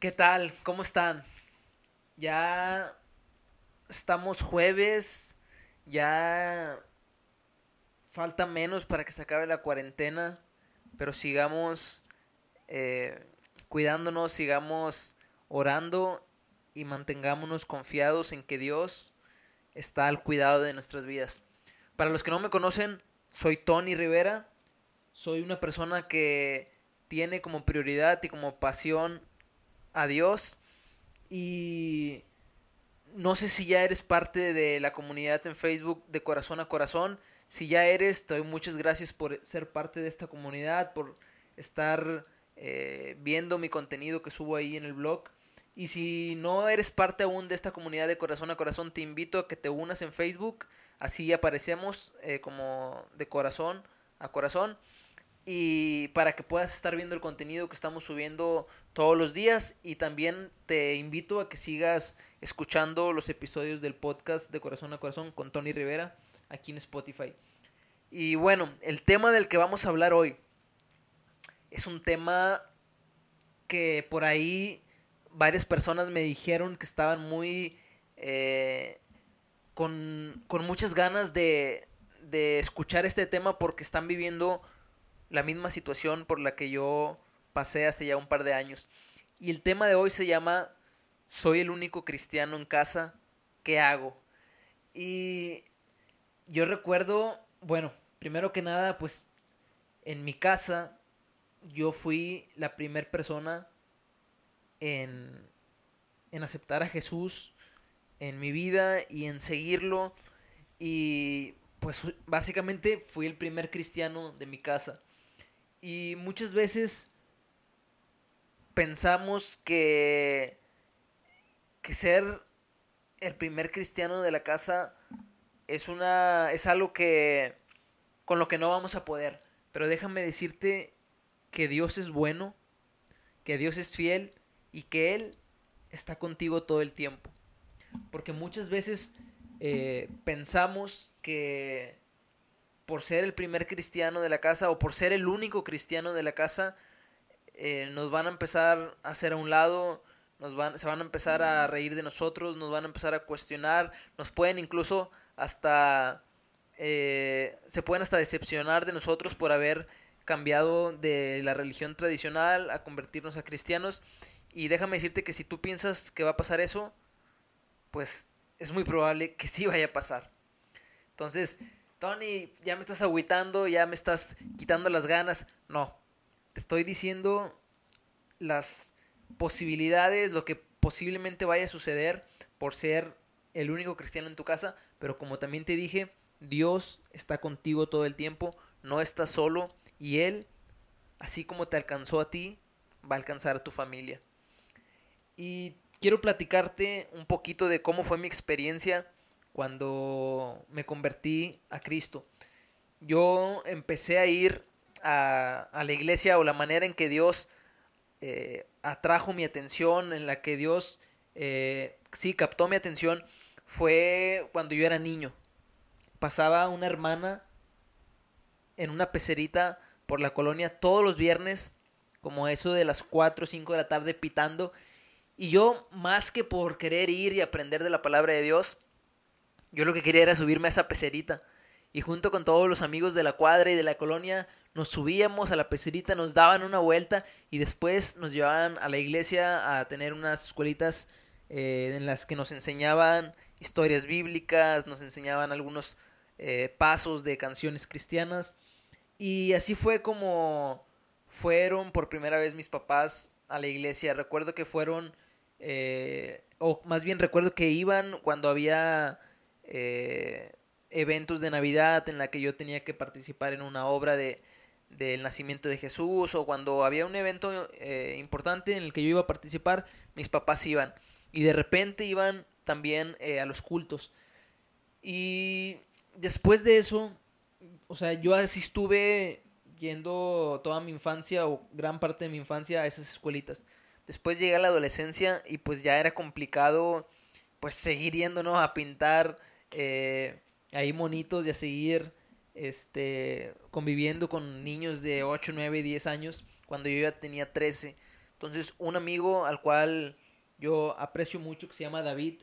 ¿Qué tal? ¿Cómo están? Ya estamos jueves, ya falta menos para que se acabe la cuarentena, pero sigamos eh, cuidándonos, sigamos orando y mantengámonos confiados en que Dios está al cuidado de nuestras vidas. Para los que no me conocen, soy Tony Rivera, soy una persona que tiene como prioridad y como pasión a Dios y no sé si ya eres parte de la comunidad en Facebook de corazón a corazón. Si ya eres, te doy muchas gracias por ser parte de esta comunidad, por estar eh, viendo mi contenido que subo ahí en el blog. Y si no eres parte aún de esta comunidad de corazón a corazón, te invito a que te unas en Facebook. Así aparecemos eh, como de corazón a corazón y para que puedas estar viendo el contenido que estamos subiendo todos los días y también te invito a que sigas escuchando los episodios del podcast de Corazón a Corazón con Tony Rivera aquí en Spotify. Y bueno, el tema del que vamos a hablar hoy es un tema que por ahí varias personas me dijeron que estaban muy eh, con, con, muchas ganas de, de escuchar este tema porque están viviendo la misma situación por la que yo pasé hace ya un par de años. Y el tema de hoy se llama Soy el único cristiano en casa, ¿qué hago? Y yo recuerdo, bueno, primero que nada, pues en mi casa yo fui la primera persona en, en aceptar a Jesús en mi vida y en seguirlo. Y pues básicamente fui el primer cristiano de mi casa. Y muchas veces pensamos que, que ser el primer cristiano de la casa es una es algo que con lo que no vamos a poder, pero déjame decirte que Dios es bueno, que Dios es fiel y que él está contigo todo el tiempo. Porque muchas veces eh, pensamos que por ser el primer cristiano de la casa o por ser el único cristiano de la casa, eh, nos van a empezar a hacer a un lado, nos van, se van a empezar a reír de nosotros, nos van a empezar a cuestionar, nos pueden incluso hasta, eh, se pueden hasta decepcionar de nosotros por haber cambiado de la religión tradicional a convertirnos a cristianos. Y déjame decirte que si tú piensas que va a pasar eso, pues es muy probable que sí vaya a pasar. Entonces, Tony, ya me estás agüitando, ya me estás quitando las ganas. No, te estoy diciendo las posibilidades, lo que posiblemente vaya a suceder por ser el único cristiano en tu casa, pero como también te dije, Dios está contigo todo el tiempo, no estás solo y Él, así como te alcanzó a ti, va a alcanzar a tu familia. Y quiero platicarte un poquito de cómo fue mi experiencia cuando me convertí a Cristo. Yo empecé a ir a, la iglesia o la manera en que Dios eh, atrajo mi atención, en la que Dios eh, sí captó mi atención, fue cuando yo era niño. Pasaba una hermana en una pecerita por la colonia todos los viernes, como eso de las 4 o 5 de la tarde pitando. Y yo, más que por querer ir y aprender de la palabra de Dios, yo lo que quería era subirme a esa pecerita. Y junto con todos los amigos de la cuadra y de la colonia, nos subíamos a la pecerita, nos daban una vuelta y después nos llevaban a la iglesia a tener unas escuelitas eh, en las que nos enseñaban historias bíblicas, nos enseñaban algunos eh, pasos de canciones cristianas. Y así fue como fueron por primera vez mis papás a la iglesia. Recuerdo que fueron, eh, o más bien recuerdo que iban cuando había eh, eventos de Navidad en la que yo tenía que participar en una obra de, del nacimiento de Jesús o cuando había un evento eh, importante en el que yo iba a participar, mis papás iban. Y de repente iban también eh, a los cultos. Y después de eso, o sea, yo así estuve yendo toda mi infancia o gran parte de mi infancia a esas escuelitas. Después llegué a la adolescencia y pues ya era complicado pues seguir yendo, A pintar eh, ahí monitos a seguir este, conviviendo con niños de 8, 9, 10 años cuando yo ya tenía 13. Entonces, un amigo al cual yo aprecio mucho, que se llama David,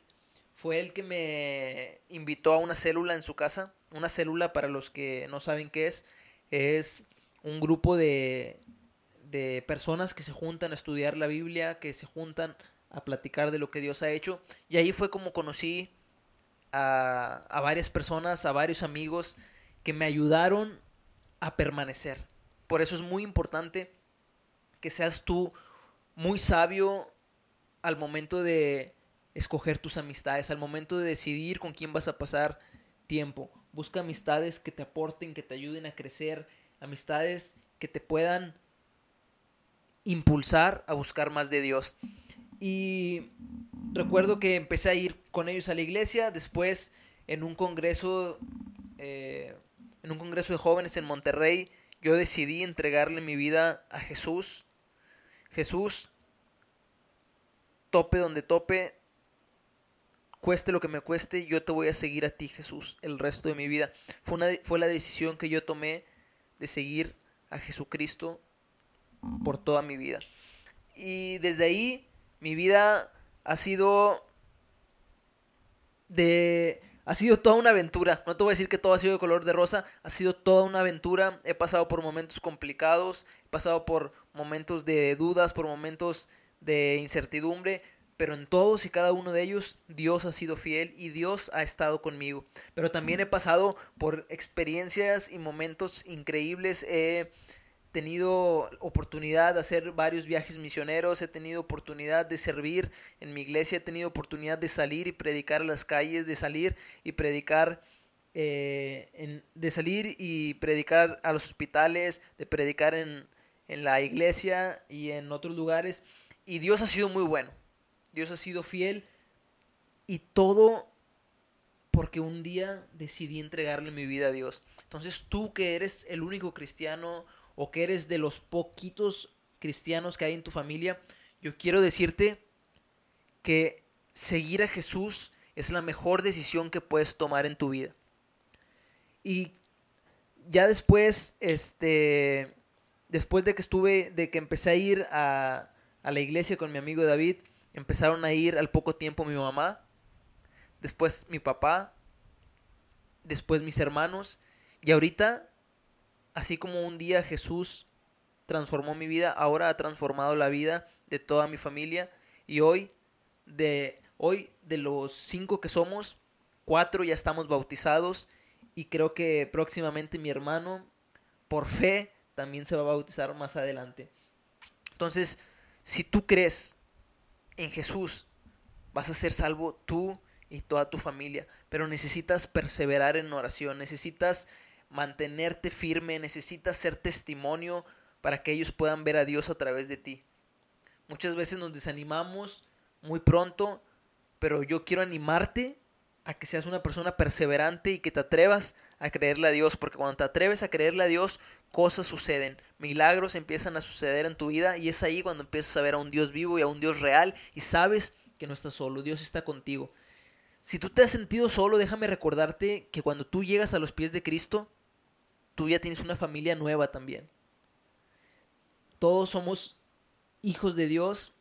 fue el que me invitó a una célula en su casa. Una célula, para los que no saben qué es, es un grupo de, de personas que se juntan a estudiar la Biblia, que se juntan a platicar de lo que Dios ha hecho. Y ahí fue como conocí a, varias personas, a varios amigos que me ayudaron a permanecer. Por eso es muy importante que seas tú muy sabio al momento de escoger tus amistades, al momento de decidir con quién vas a pasar tiempo. Busca amistades que te aporten, que te ayuden a crecer, amistades que te puedan impulsar a buscar más de Dios. Y recuerdo que empecé a ir con ellos a la iglesia, después en un congreso, eh, en un congreso de jóvenes en Monterrey, yo decidí entregarle mi vida a Jesús. Jesús, tope donde tope, cueste lo que me cueste, yo te voy a seguir a ti, Jesús, el resto de mi vida. Fue, una, fue la decisión que yo tomé de seguir a Jesucristo por toda mi vida. Y desde ahí mi vida ha sido de ha sido toda una aventura. No te voy a decir que todo ha sido de color de rosa, ha sido toda una aventura. He pasado por momentos complicados, he pasado por momentos de dudas, por momentos de incertidumbre, pero en todos y cada uno de ellos Dios ha sido fiel y Dios ha estado conmigo. Pero también he pasado por experiencias y momentos increíbles. Tenido oportunidad de hacer varios viajes misioneros, he tenido oportunidad de servir en mi iglesia, he tenido oportunidad de salir y predicar a las calles, de salir y predicar eh, de salir y predicar a los hospitales, de predicar en, en la iglesia y en otros lugares. Y Dios ha sido muy bueno. Dios ha sido fiel y todo porque un día decidí entregarle mi vida a Dios. Entonces tú que eres el único cristiano o que eres de los poquitos cristianos que hay en tu familia, yo quiero decirte que seguir a Jesús es la mejor decisión que puedes tomar en tu vida. Y ya después, este, después de que estuve, de que empecé a ir a, a la iglesia con mi amigo David, empezaron a ir al poco tiempo mi mamá, después mi papá, después mis hermanos, y ahorita Así como un día Jesús transformó mi vida, ahora ha transformado la vida de toda mi familia. Y hoy, de, hoy, de los cinco que somos, cuatro ya estamos bautizados. Y creo que próximamente mi hermano, por fe, también se va a bautizar más adelante. Entonces, si tú crees en Jesús, vas a ser salvo tú y toda tu familia. Pero necesitas perseverar en oración, necesitas mantenerte firme, necesitas ser testimonio para que ellos puedan ver a Dios a través de ti. Muchas veces nos desanimamos muy pronto, pero yo quiero animarte a que seas una persona perseverante y que te atrevas a creerle a Dios, porque cuando te atreves a creerle a Dios, cosas suceden, milagros empiezan a suceder en tu vida y es ahí cuando empiezas a ver a un Dios vivo y a un Dios real y sabes que no estás solo, Dios está contigo. Si tú te has sentido solo, déjame recordarte que cuando tú llegas a los pies de Cristo, tú ya tienes una familia nueva también. Todos somos hijos de Dios.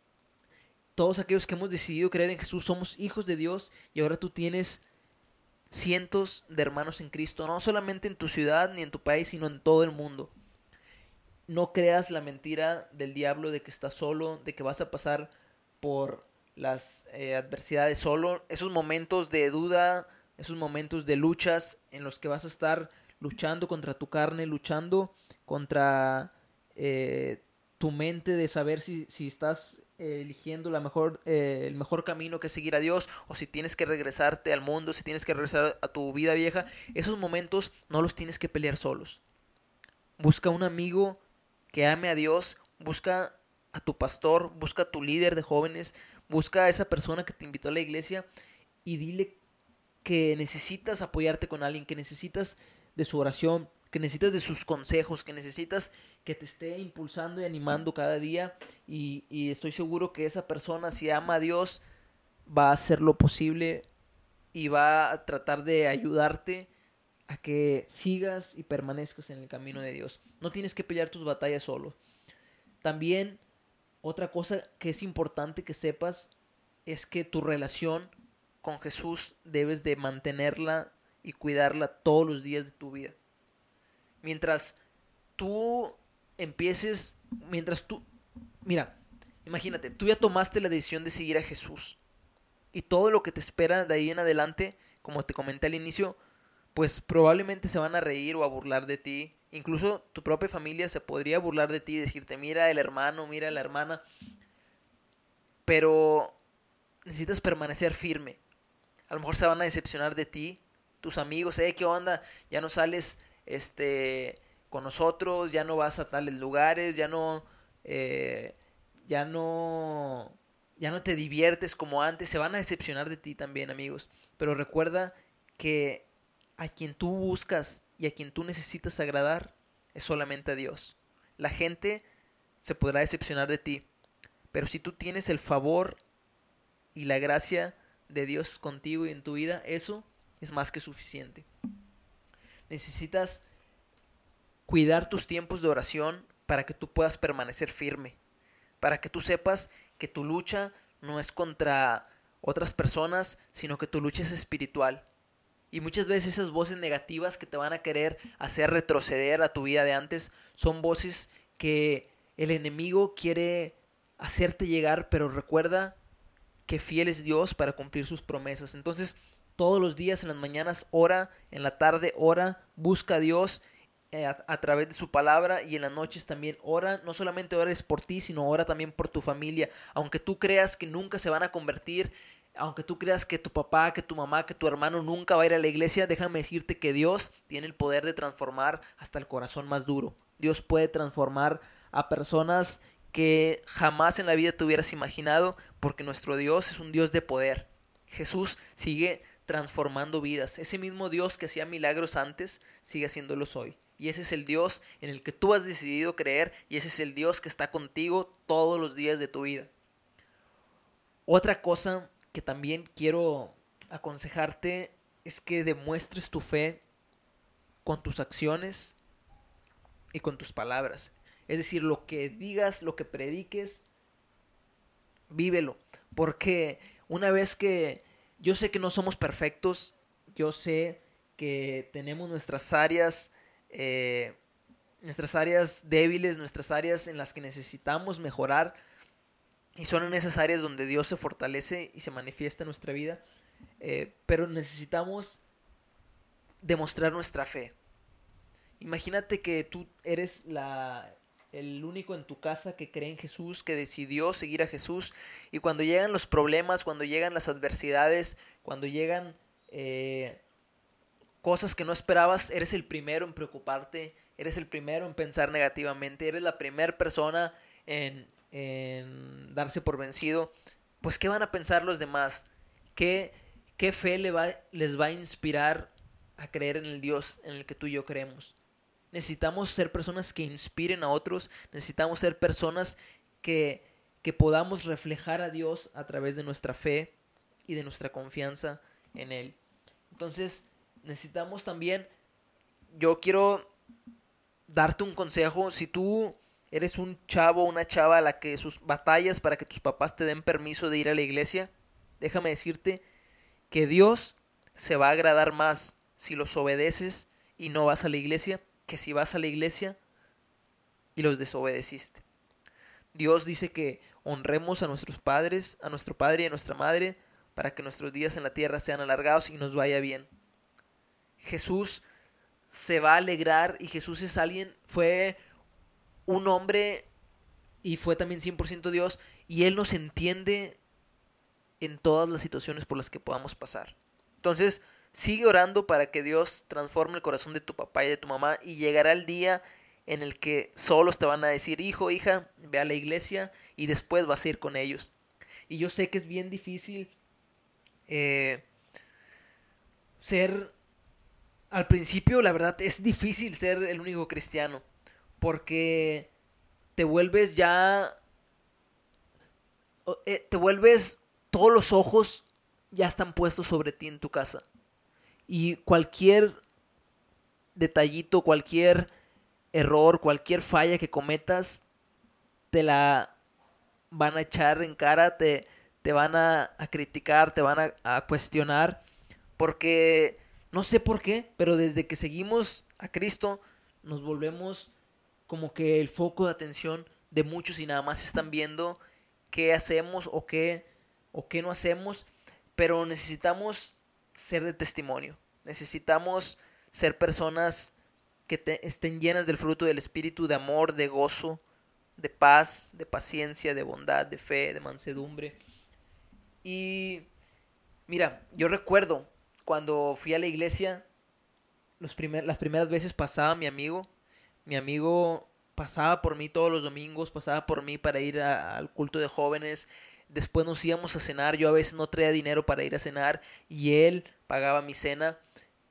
Todos aquellos que hemos decidido creer en Jesús somos hijos de Dios y ahora tú tienes cientos de hermanos en Cristo, no solamente en tu ciudad ni en tu país, sino en todo el mundo. No creas la mentira del diablo de que estás solo, de que vas a pasar por las eh, adversidades solo, esos momentos de duda, esos momentos de luchas en los que vas a estar luchando contra tu carne, luchando contra eh, tu mente de saber si, estás eligiendo la mejor, eh, el mejor camino que seguir a Dios o si tienes que regresarte al mundo, si tienes que regresar a tu vida vieja, esos momentos no los tienes que pelear solos. Busca un amigo que ame a Dios, busca a tu pastor, busca a tu líder de jóvenes, busca a esa persona que te invitó a la iglesia y dile que necesitas apoyarte con alguien, que necesitas de su oración, que necesitas de sus consejos, que necesitas que te esté impulsando y animando cada día. Y, estoy seguro que esa persona, si ama a Dios, va a hacer lo posible y va a tratar de ayudarte a que sigas y permanezcas en el camino de Dios. No tienes que pelear tus batallas solo. También otra cosa que es importante que sepas es que tu relación con Jesús debes de mantenerla y cuidarla todos los días de tu vida. Mientras tú empieces, mientras tú, mira, imagínate, tú ya tomaste la decisión de seguir a Jesús y todo lo que te espera de ahí en adelante, como te comenté al inicio, pues probablemente se van a reír o a burlar de ti. Incluso tu propia familia se podría burlar de ti y decirte, mira el hermano, mira la hermana. Pero necesitas permanecer firme. A lo mejor se van a decepcionar de ti, tus amigos, eh, ¿qué onda? Ya no sales este con nosotros, ya no vas a tales lugares, ya no, eh, ya no, ya no te diviertes como antes, se van a decepcionar de ti también, amigos. Pero recuerda que a quien tú buscas y a quien tú necesitas agradar es solamente a Dios. La gente se podrá decepcionar de ti, pero si tú tienes el favor y la gracia de Dios contigo y en tu vida, eso es más que suficiente. Necesitas cuidar tus tiempos de oración para que tú puedas permanecer firme, para que tú sepas que tu lucha no es contra otras personas, sino que tu lucha es espiritual. Y muchas veces esas voces negativas que te van a querer hacer retroceder a tu vida de antes son voces que el enemigo quiere hacerte llegar, pero recuerda que fiel es Dios para cumplir sus promesas. Entonces, todos los días en las mañanas ora, en la tarde ora, busca a Dios eh, a, través de su palabra y en las noches también ora, no solamente ores por ti, sino ora también por tu familia, aunque tú creas que nunca se van a convertir, aunque tú creas que tu papá, que tu mamá, que tu hermano nunca va a ir a la iglesia, déjame decirte que Dios tiene el poder de transformar hasta el corazón más duro. Dios puede transformar a personas que jamás en la vida te hubieras imaginado, porque nuestro Dios es un Dios de poder. Jesús sigue transformando vidas. Ese mismo Dios que hacía milagros antes, sigue haciéndolos hoy. Y ese es el Dios en el que tú has decidido creer y ese es el Dios que está contigo todos los días de tu vida. Otra cosa que también quiero aconsejarte es que demuestres tu fe con tus acciones y con tus palabras. Es decir, lo que digas, lo que prediques, vívelo. Porque una vez que yo sé que no somos perfectos, yo sé que tenemos nuestras áreas eh, nuestras áreas débiles, nuestras áreas en las que necesitamos mejorar. Y son en esas áreas donde Dios se fortalece y se manifiesta en nuestra vida. Eh, pero necesitamos demostrar nuestra fe. Imagínate que tú eres la, el único en tu casa que cree en Jesús, que decidió seguir a Jesús. Y cuando llegan los problemas, cuando llegan las adversidades, cuando llegan eh, cosas que no esperabas, eres el primero en preocuparte, eres el primero en pensar negativamente, eres la primera persona en, darse por vencido, pues ¿qué van a pensar los demás? ¿Qué, qué fe le va, les va a inspirar a creer en el Dios en el que tú y yo creemos? Necesitamos ser personas que inspiren a otros, necesitamos ser personas que, que podamos reflejar a Dios a través de nuestra fe y de nuestra confianza en Él. Entonces, necesitamos también, yo quiero darte un consejo, si tú eres un chavo una chava a la que sus batallas para que tus papás te den permiso de ir a la iglesia, déjame decirte que Dios se va a agradar más si los obedeces y no vas a la iglesia que si vas a la iglesia y los desobedeciste. Dios dice que honremos a nuestros padres, a nuestro padre y a nuestra madre, para que nuestros días en la tierra sean alargados y nos vaya bien. Jesús se va a alegrar y Jesús es alguien, fue un hombre y fue también 100% Dios y Él nos entiende en todas las situaciones por las que podamos pasar. Entonces, sigue orando para que Dios transforme el corazón de tu papá y de tu mamá y llegará el día en el que solos te van a decir, hijo, hija, ve a la iglesia y después vas a ir con ellos. Y yo sé que es bien difícil eh, ser al principio, la verdad, es difícil ser el único cristiano. Porque te vuelves ya. Eh, te vuelves. Todos los ojos ya están puestos sobre ti en tu casa. Y cualquier detallito, cualquier error, cualquier falla que cometas, te la. van a echar en cara, te, te van a, criticar, te van a, a cuestionar, porque no sé por qué, pero desde que seguimos a Cristo, nos volvemos como que el foco de atención de muchos y nada más están viendo qué hacemos o qué, o qué no hacemos, pero necesitamos ser de testimonio, necesitamos ser personas que estén llenas del fruto del Espíritu, de amor, de gozo, de paz, de paciencia, de bondad, de fe, de mansedumbre. Y mira, yo recuerdo cuando fui a la iglesia, las primeras veces pasaba mi amigo, mi amigo pasaba por mí todos los domingos, pasaba por mí para ir al culto de jóvenes, después nos íbamos a cenar, yo a veces no traía dinero para ir a cenar y él pagaba mi cena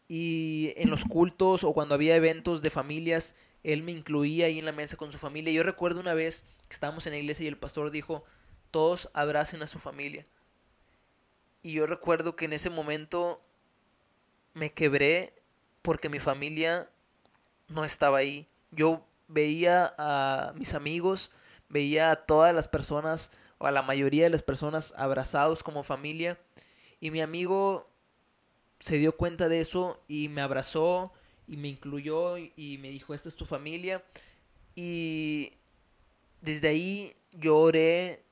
y en los cultos o cuando había eventos de familias, él me incluía ahí en la mesa con su familia. Yo recuerdo una vez que estábamos en la iglesia y el pastor dijo, todos abracen a su familia. Y yo recuerdo que en ese momento me quebré porque mi familia no estaba ahí. Yo veía a mis amigos, veía a todas las personas a la mayoría de las personas abrazados como familia y mi amigo se dio cuenta de eso y me abrazó y me incluyó y me dijo, esta es tu familia. Y desde ahí yo oré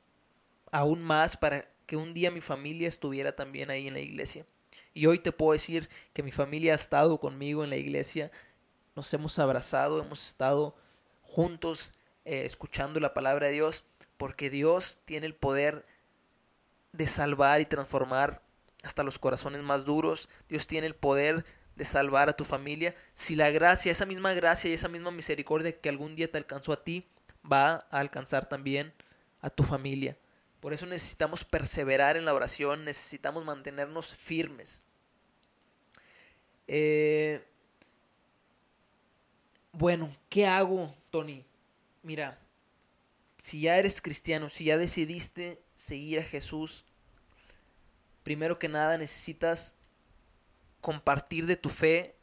aún más para que un día mi familia estuviera también ahí en la iglesia. Y hoy te puedo decir que mi familia ha estado conmigo en la iglesia, nos hemos abrazado, hemos estado juntos eh, escuchando la palabra de Dios, porque Dios tiene el poder de salvar y transformar hasta los corazones más duros. Dios tiene el poder de salvar a tu familia. Si la gracia, esa misma gracia y esa misma misericordia que algún día te alcanzó a ti, va a alcanzar también a tu familia. Por eso necesitamos perseverar en la oración, necesitamos mantenernos firmes. Eh, bueno, ¿qué hago, Tony? Mira, si ya eres cristiano, si ya decidiste seguir a Jesús, primero que nada necesitas compartir de tu fe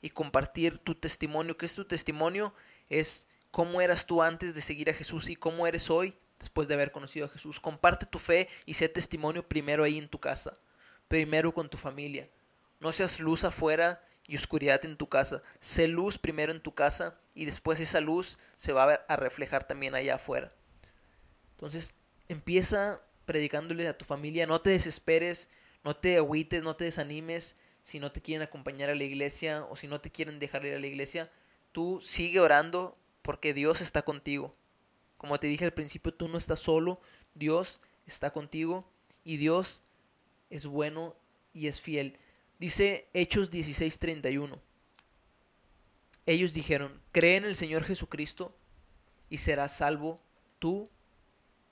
y compartir tu testimonio. ¿Qué es tu testimonio? Es cómo eras tú antes de seguir a Jesús y cómo eres hoy después de haber conocido a Jesús. Comparte tu fe y sé testimonio primero ahí en tu casa, primero con tu familia. No seas luz afuera y oscuridad en tu casa. Sé luz primero en tu casa y después esa luz se va a reflejar también allá afuera. Entonces, empieza predicándole a tu familia, no te desesperes, no te agüites, no te desanimes si no te quieren acompañar a la iglesia o si no te quieren dejar ir a la iglesia. Tú sigue orando porque Dios está contigo. Como te dije al principio, tú no estás solo, Dios está contigo y Dios es bueno y es fiel. Dice Hechos 16:31. Ellos dijeron, cree en el Señor Jesucristo y serás salvo tú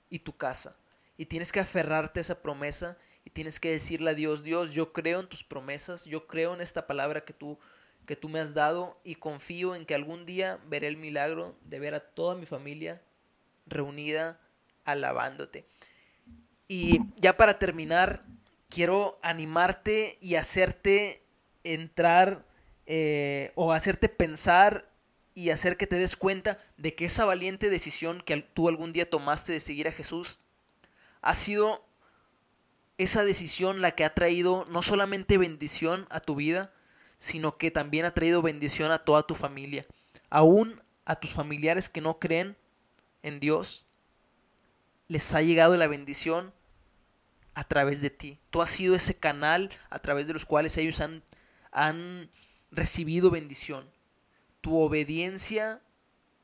y tu casa. Y tienes que aferrarte a esa promesa y tienes que decirle a Dios, Dios, yo creo en tus promesas, yo creo en esta palabra que tú que tú me has dado y confío en que algún día veré el milagro de ver a toda mi familia reunida alabándote. Y ya para terminar, quiero animarte y hacerte entrar eh, o hacerte pensar y hacer que te des cuenta de que esa valiente decisión que tú algún día tomaste de seguir a Jesús ha sido esa decisión la que ha traído no solamente bendición a tu vida, sino que también ha traído bendición a toda tu familia. Aún a tus familiares que no creen en Dios, les ha llegado la bendición a través de ti. Tú has sido ese canal a través de los cuales ellos han, han recibido bendición. Tu obediencia,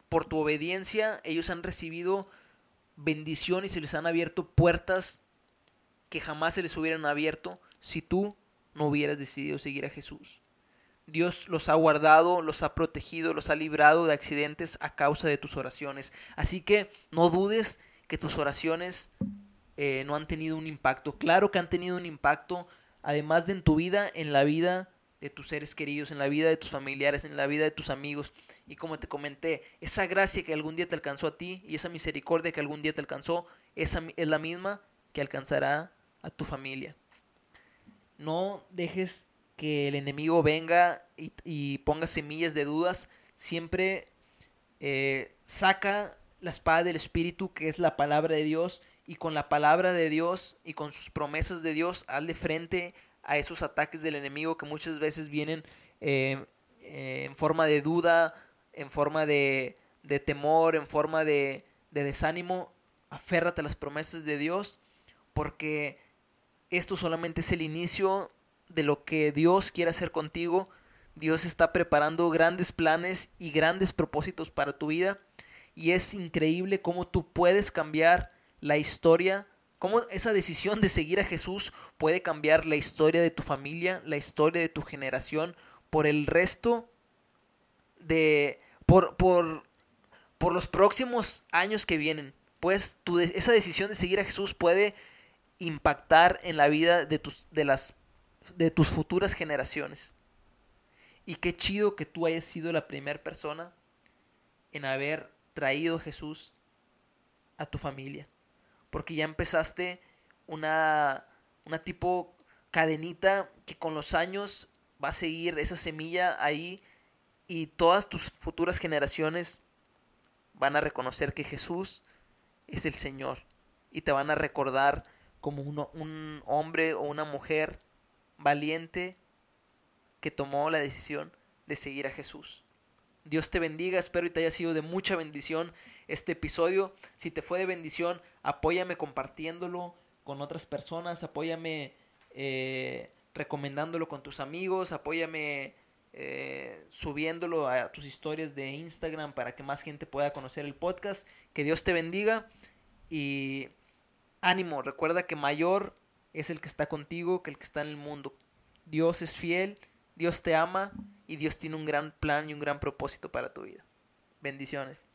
por tu obediencia, ellos han recibido bendición y se les han abierto puertas que jamás se les hubieran abierto si tú no hubieras decidido seguir a Jesús. Dios los ha guardado, los ha protegido, los ha librado de accidentes a causa de tus oraciones. Así que no dudes que tus oraciones eh, no han tenido un impacto. Claro que han tenido un impacto, además de en tu vida, en la vida de tus seres queridos, en la vida de tus familiares, en la vida de tus amigos. Y como te comenté, esa gracia que algún día te alcanzó a ti y esa misericordia que algún día te alcanzó, es la misma que alcanzará a tu familia. No dejes que el enemigo venga y, ponga semillas de dudas. Siempre eh, saca la espada del Espíritu, que es la palabra de Dios, y con la palabra de Dios y con sus promesas de Dios, hazle frente a esos ataques del enemigo que muchas veces vienen eh, en forma de duda, en forma de, de temor, en forma de, de desánimo. Aférrate a las promesas de Dios, porque esto solamente es el inicio de lo que Dios quiere hacer contigo. Dios está preparando grandes planes y grandes propósitos para tu vida. Y es increíble cómo tú puedes cambiar la historia, cómo esa decisión de seguir a Jesús puede cambiar la historia de tu familia, la historia de tu generación, por el resto de... por, por, por los próximos años que vienen. Pues esa decisión de seguir a Jesús puede impactar en la vida de tus, de las, de tus futuras generaciones. Y qué chido que tú hayas sido la primera persona en haber traído a Jesús a tu familia. Porque ya empezaste una, una tipo cadenita que con los años va a seguir esa semilla ahí y todas tus futuras generaciones van a reconocer que Jesús es el Señor y te van a recordar como un hombre o una mujer valiente que tomó la decisión de seguir a Jesús. Dios te bendiga, espero y te haya sido de mucha bendición este episodio. Si te fue de bendición, apóyame compartiéndolo con otras personas, apóyame eh, recomendándolo con tus amigos, apóyame eh, subiéndolo a tus historias de Instagram para que más gente pueda conocer el podcast. Que Dios te bendiga y ánimo, recuerda que mayor es el que está contigo que el que está en el mundo. Dios es fiel, Dios te ama y Dios tiene un gran plan y un gran propósito para tu vida. Bendiciones.